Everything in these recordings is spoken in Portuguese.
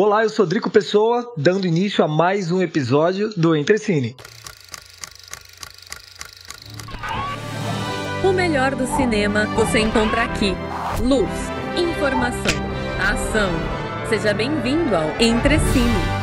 Olá, eu sou Drico Pessoa, dando início a mais um episódio do Entrecine. O melhor do cinema você encontra aqui. Luz, informação, ação. Seja bem-vindo ao Entrecine.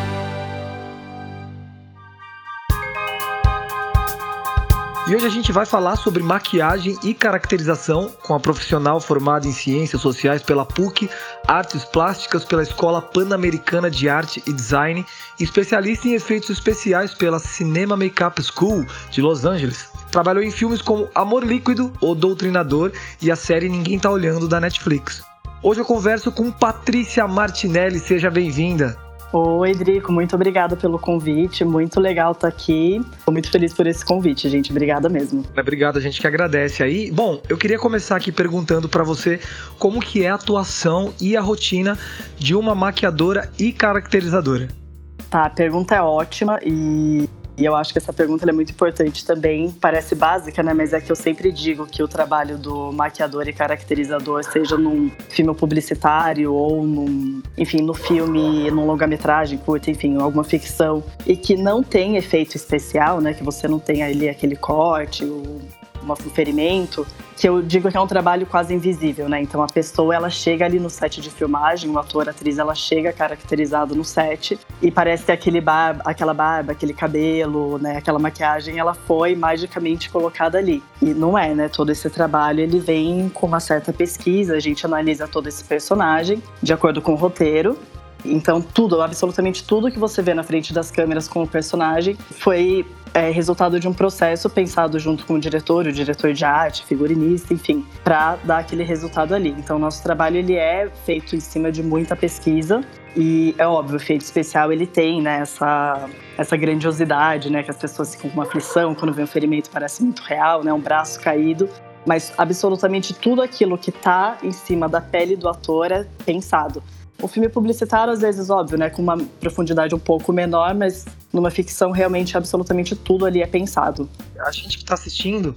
E hoje a gente vai falar sobre maquiagem e caracterização com a profissional formada em Ciências Sociais pela PUC, Artes Plásticas pela Escola Pan-Americana de Arte e Design especialista em efeitos especiais pela Cinema Makeup School de Los Angeles. Trabalhou em filmes como Amor Líquido, O Doutrinador e a série Ninguém Tá Olhando da Netflix. Hoje eu converso com Patrícia Martinelli, seja bem-vinda. Oi, Drico, muito obrigada pelo convite. Muito legal estar aqui. Estou muito feliz por esse convite, gente. Obrigada mesmo. Obrigado, a gente que agradece aí. Bom, eu queria começar aqui perguntando para você como que é a atuação e a rotina de uma maquiadora e caracterizadora. Tá, a pergunta é ótima e e eu acho que essa pergunta é muito importante também. Parece básica, né? Mas é que eu sempre digo que o trabalho do maquiador e caracterizador, seja num filme publicitário ou num, enfim, no filme, num longa-metragem curta, enfim, alguma ficção, e que não tem efeito especial, né? Que você não tem ali aquele corte, o um ferimento, que eu digo que é um trabalho quase invisível, né? Então a pessoa ela chega ali no set de filmagem, o ator, a atriz, ela chega caracterizado no set e parece que aquele barba, aquela barba, aquele cabelo, né, aquela maquiagem, ela foi magicamente colocada ali. E não é, né? Todo esse trabalho ele vem com uma certa pesquisa, a gente analisa todo esse personagem de acordo com o roteiro então, tudo, absolutamente tudo que você vê na frente das câmeras com o personagem foi é resultado de um processo pensado junto com o diretor, o diretor de arte, figurinista, enfim, para dar aquele resultado ali. Então, nosso trabalho ele é feito em cima de muita pesquisa e é óbvio, o efeito especial ele tem né, essa, essa grandiosidade, né, que as pessoas ficam com uma aflição quando vê um ferimento parece muito real, né, um braço caído. Mas absolutamente tudo aquilo que está em cima da pele do ator é pensado. O filme publicitário, às vezes, óbvio, né, com uma profundidade um pouco menor, mas numa ficção, realmente, absolutamente tudo ali é pensado. A gente que está assistindo,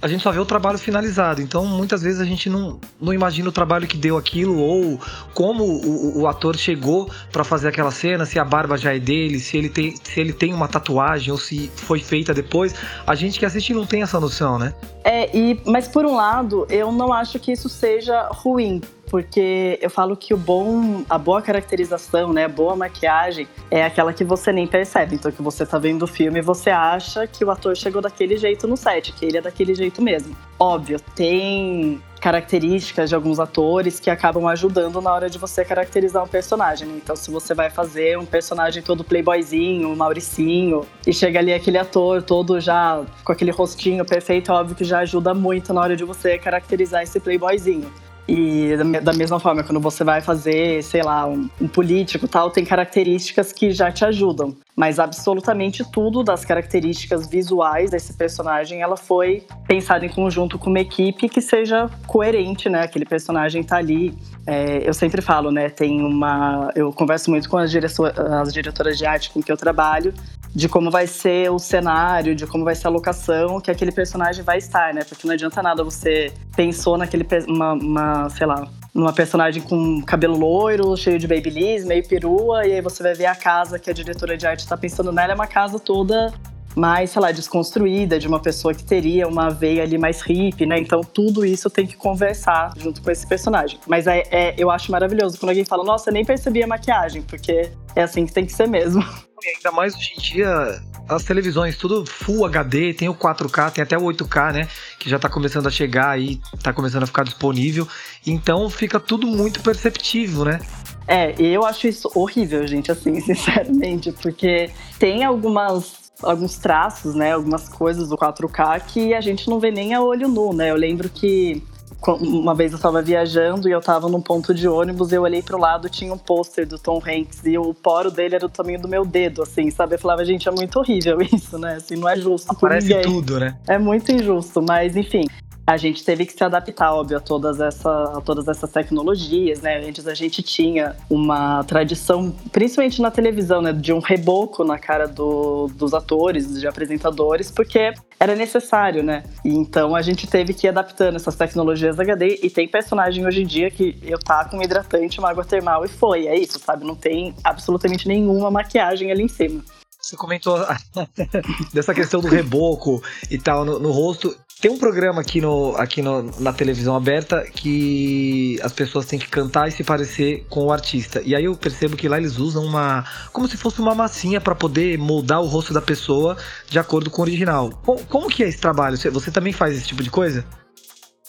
a gente só vê o trabalho finalizado. Então, muitas vezes a gente não, não imagina o trabalho que deu aquilo ou como o, o ator chegou para fazer aquela cena, se a barba já é dele, se ele, tem, se ele tem uma tatuagem ou se foi feita depois. A gente que assiste não tem essa noção, né? É, e, mas por um lado, eu não acho que isso seja ruim, porque eu falo que o bom, a boa caracterização, né, a boa maquiagem é aquela que você nem percebe. Então, que você tá vendo o filme e você acha que o ator chegou daquele jeito no set, que ele é daquele jeito mesmo. Óbvio, tem características de alguns atores que acabam ajudando na hora de você caracterizar um personagem. Então, se você vai fazer um personagem todo playboyzinho, mauricinho, e chega ali aquele ator todo já com aquele rostinho perfeito, óbvio que já ajuda muito na hora de você caracterizar esse playboyzinho. E da mesma forma, quando você vai fazer, sei lá, um, um político tal, tem características que já te ajudam. Mas absolutamente tudo das características visuais desse personagem, ela foi pensada em conjunto com uma equipe que seja coerente, né? Aquele personagem tá ali. É, eu sempre falo, né? Tem uma. Eu converso muito com as, as diretoras de arte com que eu trabalho, de como vai ser o cenário, de como vai ser a locação que aquele personagem vai estar, né? Porque não adianta nada você pensou naquele uma, uma sei lá, numa personagem com cabelo loiro, cheio de babyliss, meio perua, e aí você vai ver a casa que a diretora de arte está pensando nela, é uma casa toda mais, sei lá, desconstruída, de uma pessoa que teria uma veia ali mais hippie, né? Então tudo isso tem que conversar junto com esse personagem. Mas é, é eu acho maravilhoso quando alguém fala, nossa, nem percebi a maquiagem, porque é assim que tem que ser mesmo. E ainda mais hoje em dia, as televisões, tudo Full HD, tem o 4K, tem até o 8K, né? Que já tá começando a chegar aí, tá começando a ficar disponível. Então fica tudo muito perceptível, né? É, eu acho isso horrível, gente, assim, sinceramente, porque tem algumas alguns traços, né, algumas coisas do 4K que a gente não vê nem a olho nu, né? Eu lembro que uma vez eu estava viajando e eu estava num ponto de ônibus, eu olhei pro lado, tinha um pôster do Tom Hanks e o poro dele era do tamanho do meu dedo, assim, sabe? Eu falava, gente, é muito horrível isso, né? Assim, não é justo. Aparece tudo, né? É muito injusto, mas enfim. A gente teve que se adaptar, óbvio, a todas, essa, a todas essas tecnologias, né? Antes a gente tinha uma tradição, principalmente na televisão, né? De um reboco na cara do, dos atores, de apresentadores, porque era necessário, né? E então a gente teve que ir adaptando essas tecnologias HD e tem personagem hoje em dia que eu taco um hidratante, uma água termal e foi, é isso, sabe? Não tem absolutamente nenhuma maquiagem ali em cima. Você comentou dessa questão do reboco e tal no, no rosto. Tem um programa aqui, no, aqui no, na televisão aberta que as pessoas têm que cantar e se parecer com o artista. E aí eu percebo que lá eles usam uma. como se fosse uma massinha para poder moldar o rosto da pessoa de acordo com o original. Como, como que é esse trabalho? Você, você também faz esse tipo de coisa?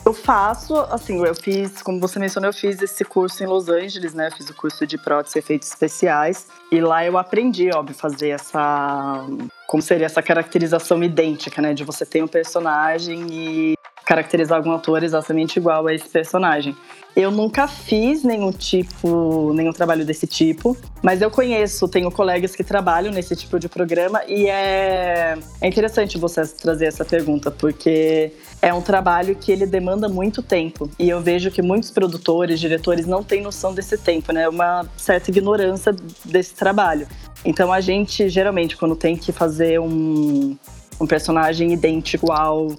Eu faço, assim, eu fiz, como você mencionou, eu fiz esse curso em Los Angeles, né? fiz o curso de prótese e efeitos especiais. E lá eu aprendi, óbvio, fazer essa. Como seria essa caracterização idêntica, né? De você ter um personagem e caracterizar algum ator exatamente igual a esse personagem. Eu nunca fiz nenhum tipo, nenhum trabalho desse tipo, mas eu conheço, tenho colegas que trabalham nesse tipo de programa e é, é interessante você trazer essa pergunta, porque é um trabalho que ele demanda muito tempo. E eu vejo que muitos produtores, diretores não têm noção desse tempo, né? Uma certa ignorância desse trabalho. Então a gente, geralmente, quando tem que fazer um, um personagem idêntico ao,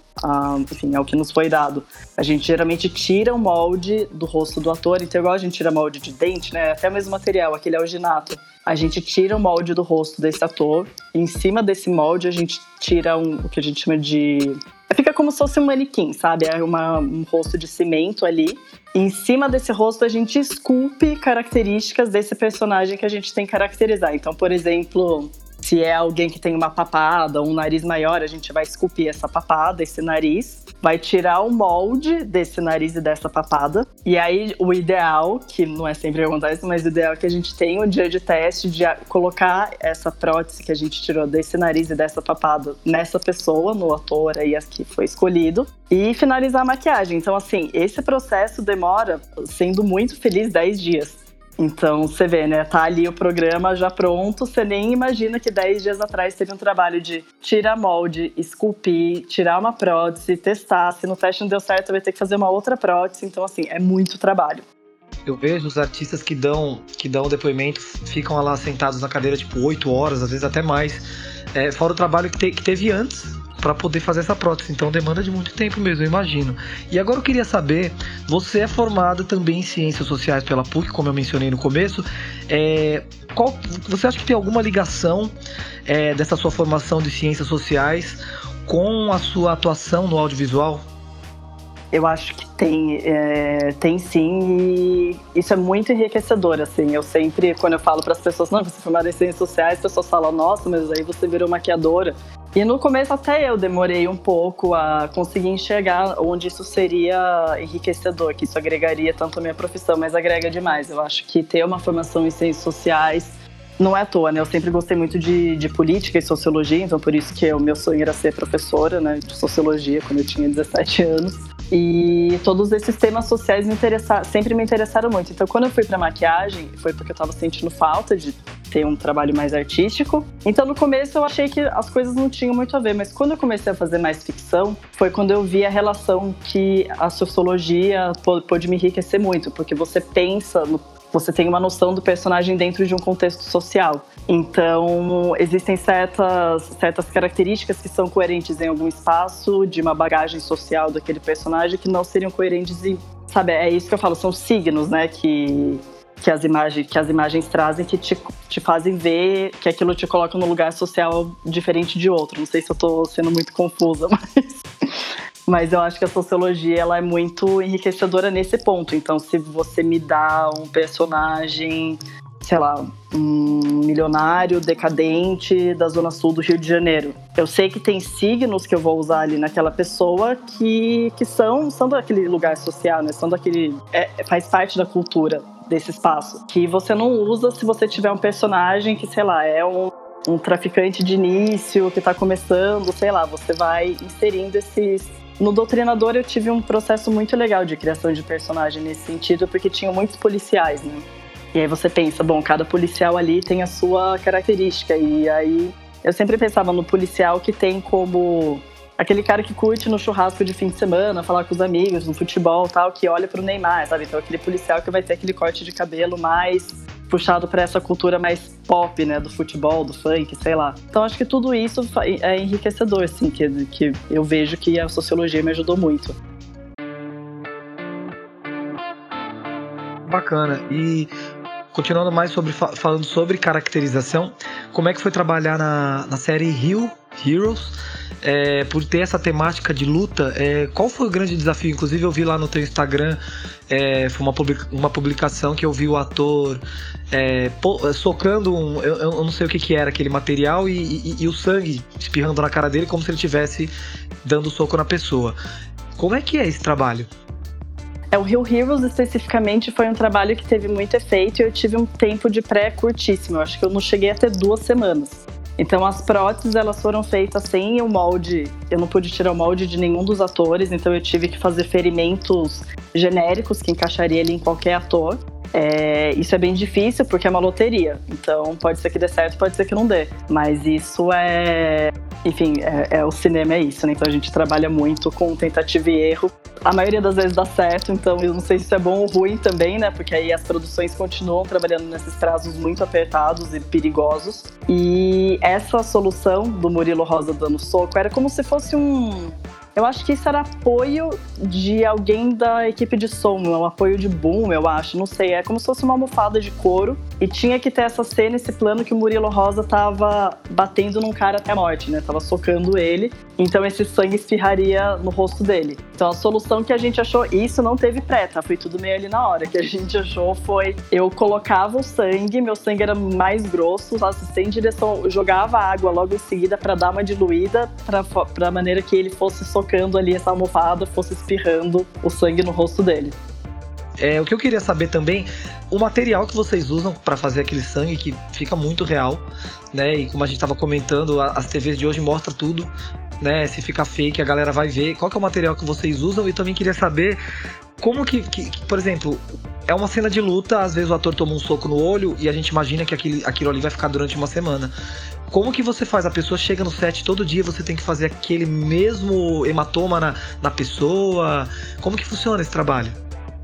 enfim, ao que nos foi dado. A gente geralmente tira o molde do rosto do ator, então igual a gente tira molde de dente, né? Até o mesmo material, aquele alginato. A gente tira o molde do rosto desse ator, e em cima desse molde a gente tira um, o que a gente chama de Fica como se fosse um manequim, sabe? É uma, um rosto de cimento ali. E em cima desse rosto a gente esculpe características desse personagem que a gente tem que caracterizar. Então, por exemplo, se é alguém que tem uma papada, um nariz maior, a gente vai esculpir essa papada, esse nariz, vai tirar o molde desse nariz e dessa papada. E aí, o ideal, que não é sempre acontece, mas o ideal é que a gente tenha um dia de teste de colocar essa prótese que a gente tirou desse nariz e dessa papada nessa pessoa, no ator aí que foi escolhido, e finalizar a maquiagem. Então, assim, esse processo demora, sendo muito feliz, 10 dias. Então, você vê, né? Tá ali o programa já pronto, você nem imagina que 10 dias atrás teve um trabalho de tirar molde, esculpir, tirar uma prótese, testar. Se no teste não deu certo, vai ter que fazer uma outra prótese. Então, assim, é muito trabalho. Eu vejo os artistas que dão, que dão depoimentos, ficam lá sentados na cadeira, tipo, 8 horas, às vezes até mais. É, fora o trabalho que, te, que teve antes, para poder fazer essa prótese. Então demanda de muito tempo mesmo, eu imagino. E agora eu queria saber, você é formado também em ciências sociais pela PUC, como eu mencionei no começo. É, qual, você acha que tem alguma ligação é, dessa sua formação de ciências sociais com a sua atuação no audiovisual? Eu acho que tem, é, tem sim, e isso é muito enriquecedor, assim. Eu sempre, quando eu falo para as pessoas, não, você é formada em ciências sociais, as pessoas falam, nossa, mas aí você virou maquiadora. E no começo até eu demorei um pouco a conseguir enxergar onde isso seria enriquecedor, que isso agregaria tanto a minha profissão, mas agrega demais. Eu acho que ter uma formação em ciências sociais não é à toa, né? Eu sempre gostei muito de, de política e sociologia, então por isso que o meu sonho era ser professora, né, de sociologia quando eu tinha 17 anos. E todos esses temas sociais me sempre me interessaram muito. Então, quando eu fui para maquiagem, foi porque eu estava sentindo falta de ter um trabalho mais artístico. Então, no começo, eu achei que as coisas não tinham muito a ver, mas quando eu comecei a fazer mais ficção, foi quando eu vi a relação que a sociologia pôde me enriquecer muito, porque você pensa no você tem uma noção do personagem dentro de um contexto social. Então, existem certas, certas características que são coerentes em algum espaço, de uma bagagem social daquele personagem, que não seriam coerentes em. Sabe, é isso que eu falo, são signos, né? Que, que, as, imagens, que as imagens trazem que te, te fazem ver que aquilo te coloca num lugar social diferente de outro. Não sei se eu tô sendo muito confusa, mas. Mas eu acho que a sociologia ela é muito enriquecedora nesse ponto. Então, se você me dá um personagem, sei lá, um milionário decadente da zona sul do Rio de Janeiro, eu sei que tem signos que eu vou usar ali naquela pessoa que, que são, são daquele lugar social, né? São daquele. É, faz parte da cultura desse espaço. Que você não usa se você tiver um personagem que, sei lá, é um um traficante de início que está começando, sei lá, você vai inserindo esses, no Doutrinador eu tive um processo muito legal de criação de personagem nesse sentido, porque tinham muitos policiais, né? E aí você pensa, bom, cada policial ali tem a sua característica. E aí eu sempre pensava no policial que tem como aquele cara que curte no churrasco de fim de semana, falar com os amigos, no futebol tal, que olha pro Neymar, sabe? Então aquele policial que vai ter aquele corte de cabelo mais puxado para essa cultura mais pop, né, do futebol, do funk, sei lá. Então acho que tudo isso é enriquecedor, assim, que, que eu vejo que a sociologia me ajudou muito. Bacana. E continuando mais sobre falando sobre caracterização, como é que foi trabalhar na, na série Hill Heroes? é, por ter essa temática de luta, é, qual foi o grande desafio? Inclusive eu vi lá no teu Instagram, é, foi uma, uma publicação que eu vi o ator é, socando um, eu, eu, não sei o que, que era aquele material e, e, e, o sangue espirrando na cara dele como se ele estivesse dando soco na pessoa. Como é que é esse trabalho? É, o Rio Heroes especificamente foi um trabalho que teve muito efeito e eu tive um tempo de pré curtíssimo. Eu acho que eu não cheguei a ter duas semanas. Então as próteses elas foram feitas sem o molde, eu não pude tirar o molde de nenhum dos atores, então eu tive que fazer ferimentos genéricos que encaixaria ali em qualquer ator. É, isso é bem difícil porque é uma loteria. Então pode ser que dê certo, pode ser que não dê. Mas isso é. Enfim, é, é, o cinema é isso, né? Então a gente trabalha muito com tentativa e erro. A maioria das vezes dá certo, então eu não sei se isso é bom ou ruim também, né? Porque aí as produções continuam trabalhando nesses prazos muito apertados e perigosos. E essa solução do Murilo Rosa dando soco era como se fosse um eu acho que isso era apoio de alguém da equipe de som, um apoio de boom, eu acho, não sei. É como se fosse uma almofada de couro e tinha que ter essa cena, esse plano que o Murilo Rosa tava batendo num cara até a morte, né? Tava socando ele. Então esse sangue espirraria no rosto dele. Então a solução que a gente achou, isso não teve pré, tá? Foi tudo meio ali na hora. que a gente achou foi eu colocava o sangue, meu sangue era mais grosso, o assistente em direção, jogava água logo em seguida para dar uma diluída, pra maneira que ele fosse socando ali essa almofada, fosse espirrando o sangue no rosto dele. É, o que eu queria saber também, o material que vocês usam para fazer aquele sangue que fica muito real, né? E como a gente estava comentando, as TVs de hoje mostram tudo, né? Se fica fake, a galera vai ver. Qual é o material que vocês usam? E também queria saber como que, que, que, por exemplo, é uma cena de luta, às vezes o ator toma um soco no olho e a gente imagina que aquele, aquilo ali vai ficar durante uma semana. Como que você faz? A pessoa chega no set todo dia, você tem que fazer aquele mesmo hematoma na, na pessoa? Como que funciona esse trabalho?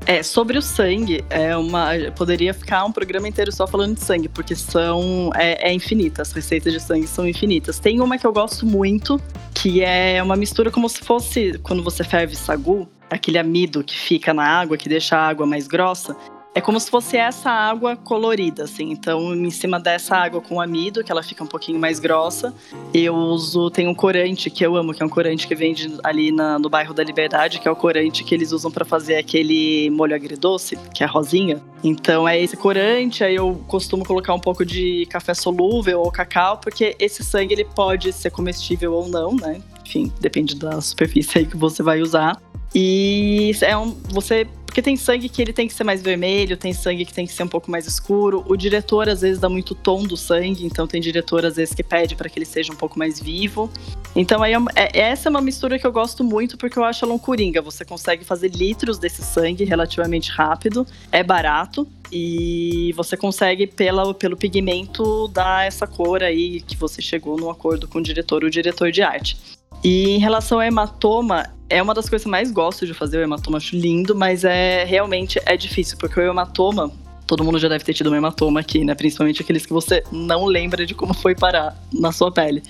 É, sobre o sangue, é uma. Poderia ficar um programa inteiro só falando de sangue, porque são. É, é infinita, as receitas de sangue são infinitas. Tem uma que eu gosto muito, que é uma mistura como se fosse quando você ferve sagu, aquele amido que fica na água, que deixa a água mais grossa. É como se fosse essa água colorida, assim. Então, em cima dessa água com amido, que ela fica um pouquinho mais grossa, eu uso. Tem um corante que eu amo, que é um corante que vende ali na, no bairro da Liberdade, que é o corante que eles usam para fazer aquele molho agridoce, que é rosinha. Então, é esse corante. Aí eu costumo colocar um pouco de café solúvel ou cacau, porque esse sangue ele pode ser comestível ou não, né? Enfim, depende da superfície aí que você vai usar. E é um, você porque tem sangue que ele tem que ser mais vermelho, tem sangue que tem que ser um pouco mais escuro. O diretor às vezes dá muito tom do sangue, então tem diretor às vezes que pede para que ele seja um pouco mais vivo. Então aí é, é, essa é uma mistura que eu gosto muito porque eu acho ela um coringa. Você consegue fazer litros desse sangue relativamente rápido, é barato e você consegue pela, pelo pigmento dar essa cor aí que você chegou no acordo com o diretor, o diretor de arte. E em relação ao hematoma, é uma das coisas que eu mais gosto de fazer, o hematoma acho lindo, mas é realmente é difícil, porque o hematoma, todo mundo já deve ter tido um hematoma aqui, né? Principalmente aqueles que você não lembra de como foi parar na sua pele.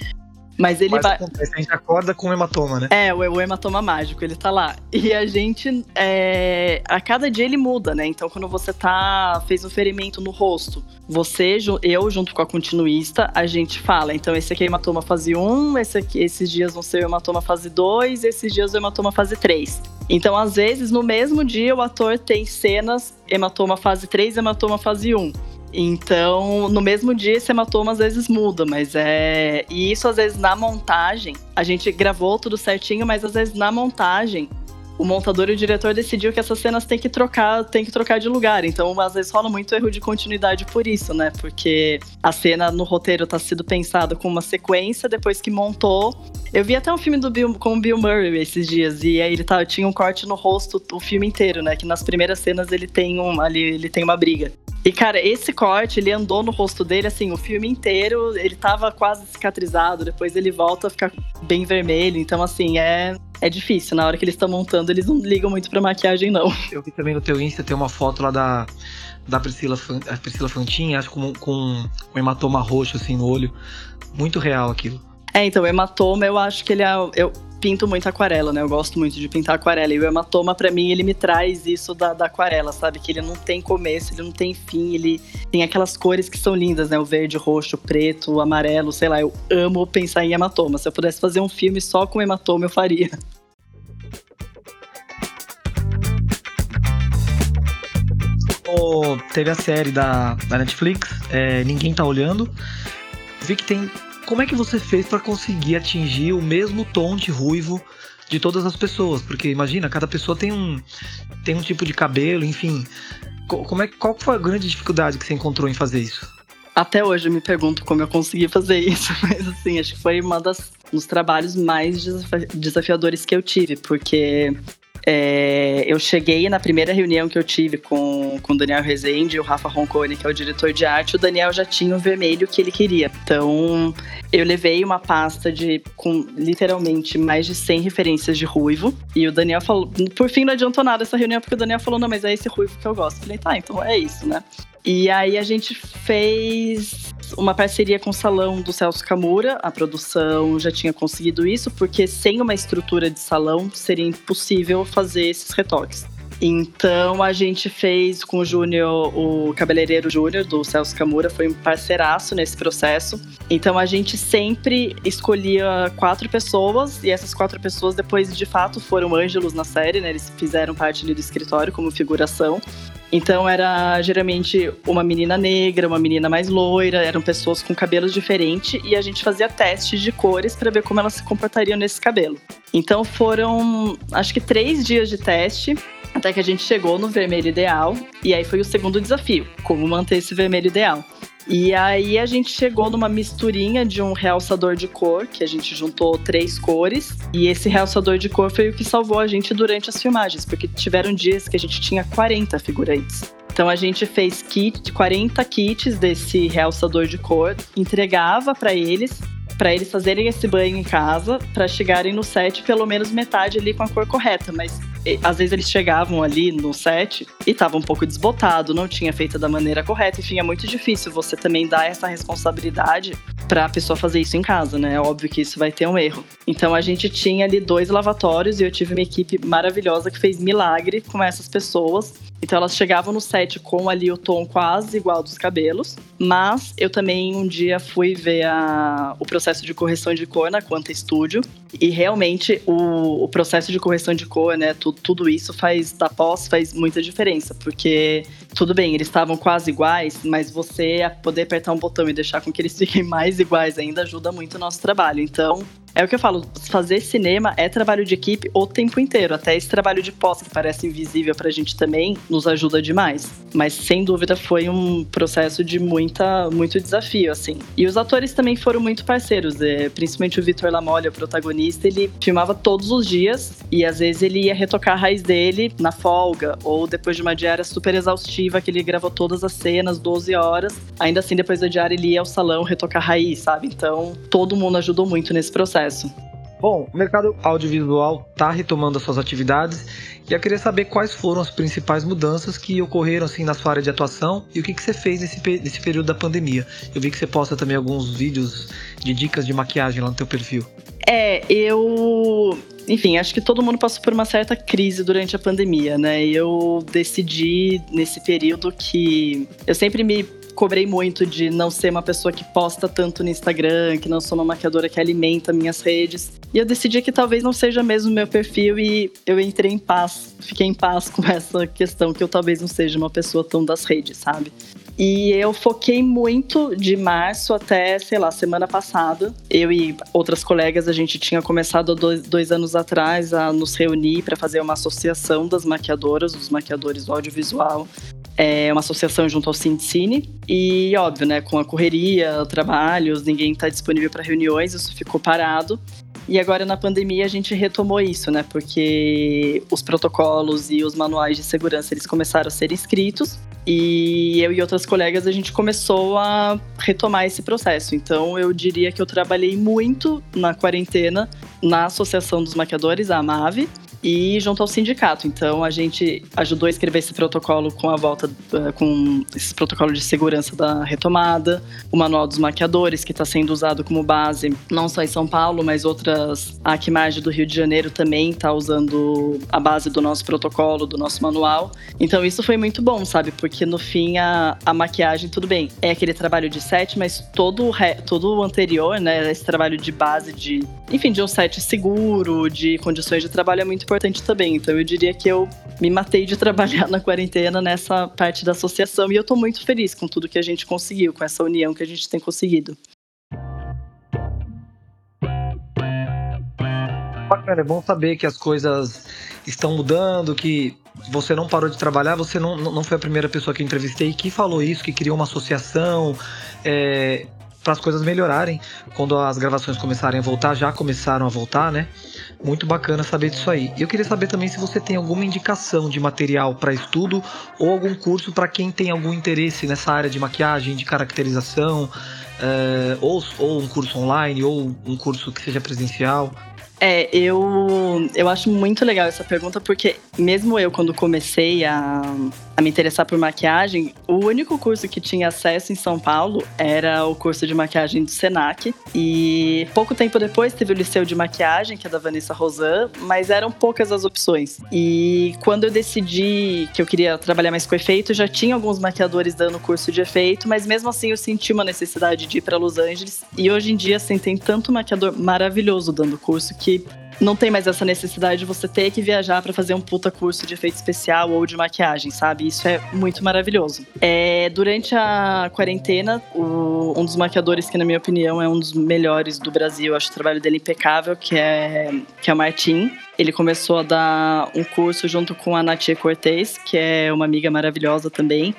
Mas ele Mas vai. Acontece, a gente acorda com o hematoma, né? É, o, o hematoma mágico, ele tá lá. E a gente. É... A cada dia ele muda, né? Então, quando você tá. fez um ferimento no rosto, você, eu, junto com a continuista, a gente fala. Então, esse aqui é hematoma fase 1, esse aqui, esses dias vão ser o hematoma fase 2, esses dias o hematoma fase 3. Então, às vezes, no mesmo dia, o ator tem cenas hematoma fase 3 hematoma fase 1. Então, no mesmo dia, esse hematoma às vezes muda, mas é. E isso, às vezes, na montagem, a gente gravou tudo certinho, mas às vezes na montagem o montador e o diretor decidiu que essas cenas tem que trocar, tem que trocar de lugar. Então, às vezes rola muito erro de continuidade por isso, né? Porque a cena no roteiro tá sido pensada com uma sequência, depois que montou. Eu vi até um filme do Bill, com o Bill Murray esses dias, e aí ele tá, tinha um corte no rosto o filme inteiro, né? Que nas primeiras cenas ele tem um, ali, ele tem uma briga. E, cara, esse corte, ele andou no rosto dele, assim, o filme inteiro, ele tava quase cicatrizado, depois ele volta a ficar bem vermelho. Então, assim, é, é difícil. Na hora que eles estão montando, eles não ligam muito pra maquiagem, não. Eu vi também no teu Insta, tem uma foto lá da, da Priscila, a Priscila Fantin, acho com, com um hematoma roxo, assim, no olho. Muito real aquilo. É, então, o hematoma, eu acho que ele é. Eu, pinto muito aquarela, né? Eu gosto muito de pintar aquarela. E o hematoma, para mim, ele me traz isso da, da, aquarela, sabe? Que ele não tem começo, ele não tem fim, ele tem aquelas cores que são lindas, né? O verde, roxo, preto, amarelo, sei lá. Eu amo pensar em hematoma. Se eu pudesse fazer um filme só com hematoma, eu faria. Oh, teve a série da, da Netflix, é, Ninguém Tá Olhando. Vi que tem como é que você fez para conseguir atingir o mesmo tom de ruivo de todas as pessoas? Porque imagina, cada pessoa tem um, tem um tipo de cabelo, enfim. Como é, qual foi a grande dificuldade que você encontrou em fazer isso? Até hoje eu me pergunto como eu consegui fazer isso, mas assim, acho que foi uma das dos trabalhos mais desafiadores que eu tive, porque é, eu cheguei na primeira reunião que eu tive com, com o Daniel Rezende e o Rafa Roncone, que é o diretor de arte, o Daniel já tinha o vermelho que ele queria. Então, eu levei uma pasta de com literalmente mais de 100 referências de ruivo. E o Daniel falou, por fim não adiantou nada essa reunião, porque o Daniel falou: não, mas é esse ruivo que eu gosto. Eu falei, tá, então é isso, né? E aí a gente fez uma parceria com o salão do Celso Camura. A produção já tinha conseguido isso, porque sem uma estrutura de salão seria impossível fazer esses retoques. Então a gente fez com o Júnior, o cabeleireiro Júnior do Celso Camura, foi um parceiraço nesse processo. Então a gente sempre escolhia quatro pessoas e essas quatro pessoas depois de fato foram ângelos na série, né? Eles fizeram parte ali do escritório como figuração. Então era geralmente uma menina negra, uma menina mais loira, eram pessoas com cabelos diferentes e a gente fazia testes de cores para ver como elas se comportariam nesse cabelo. Então foram acho que três dias de teste até que a gente chegou no vermelho ideal e aí foi o segundo desafio, como manter esse vermelho ideal. E aí a gente chegou numa misturinha de um realçador de cor, que a gente juntou três cores. E esse realçador de cor foi o que salvou a gente durante as filmagens, porque tiveram dias que a gente tinha 40 figurantes. Então a gente fez kit, 40 kits desse realçador de cor, entregava para eles para eles fazerem esse banho em casa, para chegarem no set pelo menos metade ali com a cor correta, mas às vezes eles chegavam ali no set e tava um pouco desbotado, não tinha feito da maneira correta, enfim, é muito difícil você também dar essa responsabilidade para a pessoa fazer isso em casa, né? É óbvio que isso vai ter um erro. Então a gente tinha ali dois lavatórios e eu tive uma equipe maravilhosa que fez milagre com essas pessoas então elas chegavam no set com ali o tom quase igual dos cabelos, mas eu também um dia fui ver a, o processo de correção de cor na Quanta Studio e realmente o, o processo de correção de cor, né, tudo, tudo isso faz da pós faz muita diferença, porque tudo bem, eles estavam quase iguais, mas você poder apertar um botão e deixar com que eles fiquem mais iguais ainda ajuda muito o nosso trabalho. Então, é o que eu falo, fazer cinema é trabalho de equipe o tempo inteiro. Até esse trabalho de pós, que parece invisível pra gente também, nos ajuda demais. Mas sem dúvida foi um processo de muita, muito desafio, assim. E os atores também foram muito parceiros, é, principalmente o Vitor Lamolle, o protagonista, ele filmava todos os dias e às vezes ele ia retocar a raiz dele na folga ou depois de uma diária super exaustiva que ele gravou todas as cenas, 12 horas. Ainda assim, depois da diária, ele ia ao salão retocar a raiz, sabe? Então, todo mundo ajudou muito nesse processo Bom, o mercado audiovisual está retomando as suas atividades e eu queria saber quais foram as principais mudanças que ocorreram assim na sua área de atuação e o que, que você fez nesse, nesse período da pandemia. Eu vi que você posta também alguns vídeos de dicas de maquiagem lá no teu perfil. É, eu enfim, acho que todo mundo passou por uma certa crise durante a pandemia, né? Eu decidi nesse período que eu sempre me cobrei muito de não ser uma pessoa que posta tanto no Instagram, que não sou uma maquiadora que alimenta minhas redes. E eu decidi que talvez não seja mesmo meu perfil e eu entrei em paz, fiquei em paz com essa questão que eu talvez não seja uma pessoa tão das redes, sabe? E eu foquei muito de março até, sei lá, semana passada. Eu e outras colegas, a gente tinha começado dois, dois anos atrás a nos reunir para fazer uma associação das maquiadoras, dos maquiadores do audiovisual. É uma associação junto ao Cine E, óbvio, né, com a correria, trabalhos, ninguém está disponível para reuniões, isso ficou parado. E agora na pandemia a gente retomou isso, né? Porque os protocolos e os manuais de segurança eles começaram a ser escritos e eu e outras colegas a gente começou a retomar esse processo. Então eu diria que eu trabalhei muito na quarentena na Associação dos Maquiadores, a AMAVE, e junto ao sindicato. Então a gente ajudou a escrever esse protocolo com a volta, eh, com esse protocolo de segurança da retomada, o manual dos maquiadores que está sendo usado como base não só em São Paulo, mas outras a Aquimage do Rio de Janeiro também está usando a base do nosso protocolo, do nosso manual. Então isso foi muito bom, sabe? Porque no fim a, a maquiagem tudo bem é aquele trabalho de set, mas todo o re, todo o anterior, né? Esse trabalho de base de enfim de um set seguro, de condições de trabalho é muito importante também. Então eu diria que eu me matei de trabalhar na quarentena nessa parte da associação e eu tô muito feliz com tudo que a gente conseguiu, com essa união que a gente tem conseguido. Bacana, é bom saber que as coisas estão mudando, que você não parou de trabalhar, você não, não foi a primeira pessoa que eu entrevistei que falou isso, que criou uma associação. É, para as coisas melhorarem quando as gravações começarem a voltar, já começaram a voltar, né? Muito bacana saber disso aí. Eu queria saber também se você tem alguma indicação de material para estudo ou algum curso para quem tem algum interesse nessa área de maquiagem, de caracterização, é, ou, ou um curso online, ou um curso que seja presencial. É, eu, eu acho muito legal essa pergunta, porque mesmo eu, quando comecei a, a me interessar por maquiagem, o único curso que tinha acesso em São Paulo era o curso de maquiagem do Senac. E pouco tempo depois teve o Liceu de Maquiagem, que é da Vanessa Rosan, mas eram poucas as opções. E quando eu decidi que eu queria trabalhar mais com efeito, já tinha alguns maquiadores dando curso de efeito, mas mesmo assim eu senti uma necessidade de ir para Los Angeles. E hoje em dia, assim, tem tanto maquiador maravilhoso dando curso que não tem mais essa necessidade de você ter que viajar para fazer um puta curso de efeito especial ou de maquiagem, sabe? Isso é muito maravilhoso. É, durante a quarentena, o, um dos maquiadores que, na minha opinião, é um dos melhores do Brasil, acho o trabalho dele impecável, que é, que é o Martim. Ele começou a dar um curso junto com a Natia Cortez, que é uma amiga maravilhosa também.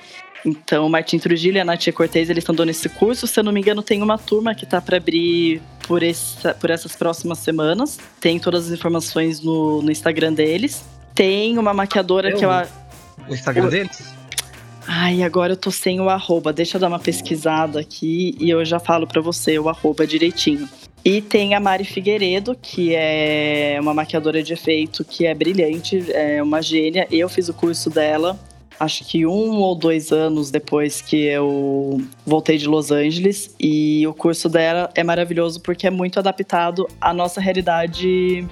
Então, o Martim Trujillo e a Natia Cortez, eles estão dando esse curso. Se eu não me engano, tem uma turma que está para abrir por, essa, por essas próximas semanas. Tem todas as informações no, no Instagram deles. Tem uma maquiadora que eu... O Instagram o, deles? Ai, agora eu tô sem o arroba. Deixa eu dar uma pesquisada aqui e eu já falo para você o arroba direitinho. E tem a Mari Figueiredo, que é uma maquiadora de efeito que é brilhante, é uma gênia. Eu fiz o curso dela acho que um ou dois anos depois que eu voltei de Los Angeles. E o curso dela é maravilhoso porque é muito adaptado à nossa realidade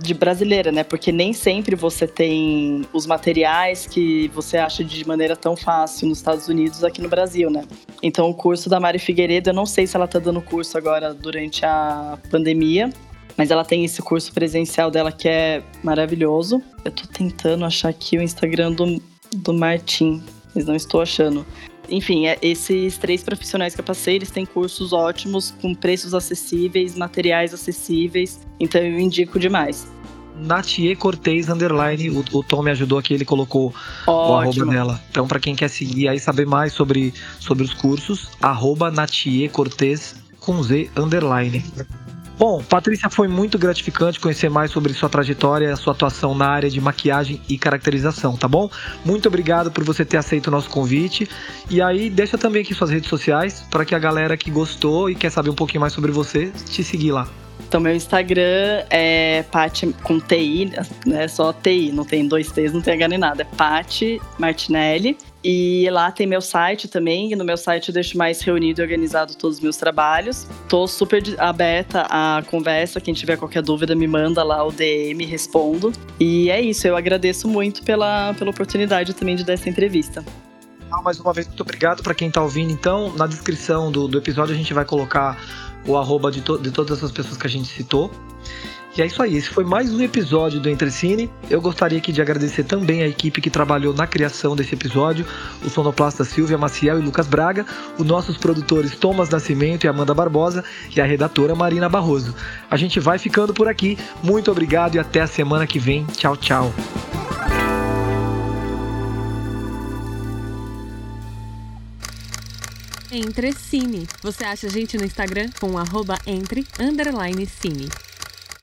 de brasileira, né? Porque nem sempre você tem os materiais que você acha de maneira tão fácil nos Estados Unidos aqui no Brasil, né? Então o curso da Mari Figueiredo, eu não sei se ela tá dando curso agora durante a pandemia, mas ela tem esse curso presencial dela que é maravilhoso. Eu tô tentando achar aqui o Instagram do do Martim, mas não estou achando. Enfim, é, esses três profissionais que eu passei, eles têm cursos ótimos, com preços acessíveis, materiais acessíveis, então eu indico demais. Natie Cortez Underline, o, o, Tom me ajudou aqui, ele colocou Ótimo. o arroba dela. Então, para quem quer seguir aí, saber mais sobre, sobre os cursos, arroba Natie Cortez com Z Underline. Bom, Patrícia, foi muito gratificante conhecer mais sobre sua trajetória, sua atuação na área de maquiagem e caracterização, tá bom? Muito obrigado por você ter aceito o nosso convite. E aí, deixa também aqui suas redes sociais para que a galera que gostou e quer saber um pouquinho mais sobre você te seguir lá. Então, meu Instagram é Paty com TI, né? Só TI, não tem dois T's, não tem H nem nada. É Paty Martinelli. E lá tem meu site também, e no meu site eu deixo mais reunido e organizado todos os meus trabalhos. Tô super aberta à conversa, quem tiver qualquer dúvida me manda lá o DM, respondo. E é isso, eu agradeço muito pela, pela oportunidade também de dar essa entrevista. Mais uma vez, muito obrigado para quem está ouvindo. Então, na descrição do, do episódio a gente vai colocar o arroba de, to de todas essas pessoas que a gente citou. E é isso aí, esse foi mais um episódio do Entrecine. Eu gostaria aqui de agradecer também a equipe que trabalhou na criação desse episódio, o sonoplasta Silvia Maciel e Lucas Braga, os nossos produtores Thomas Nascimento e Amanda Barbosa e a redatora Marina Barroso. A gente vai ficando por aqui. Muito obrigado e até a semana que vem. Tchau, tchau. Entre Cine. Você acha a gente no Instagram com arroba entre underline cine.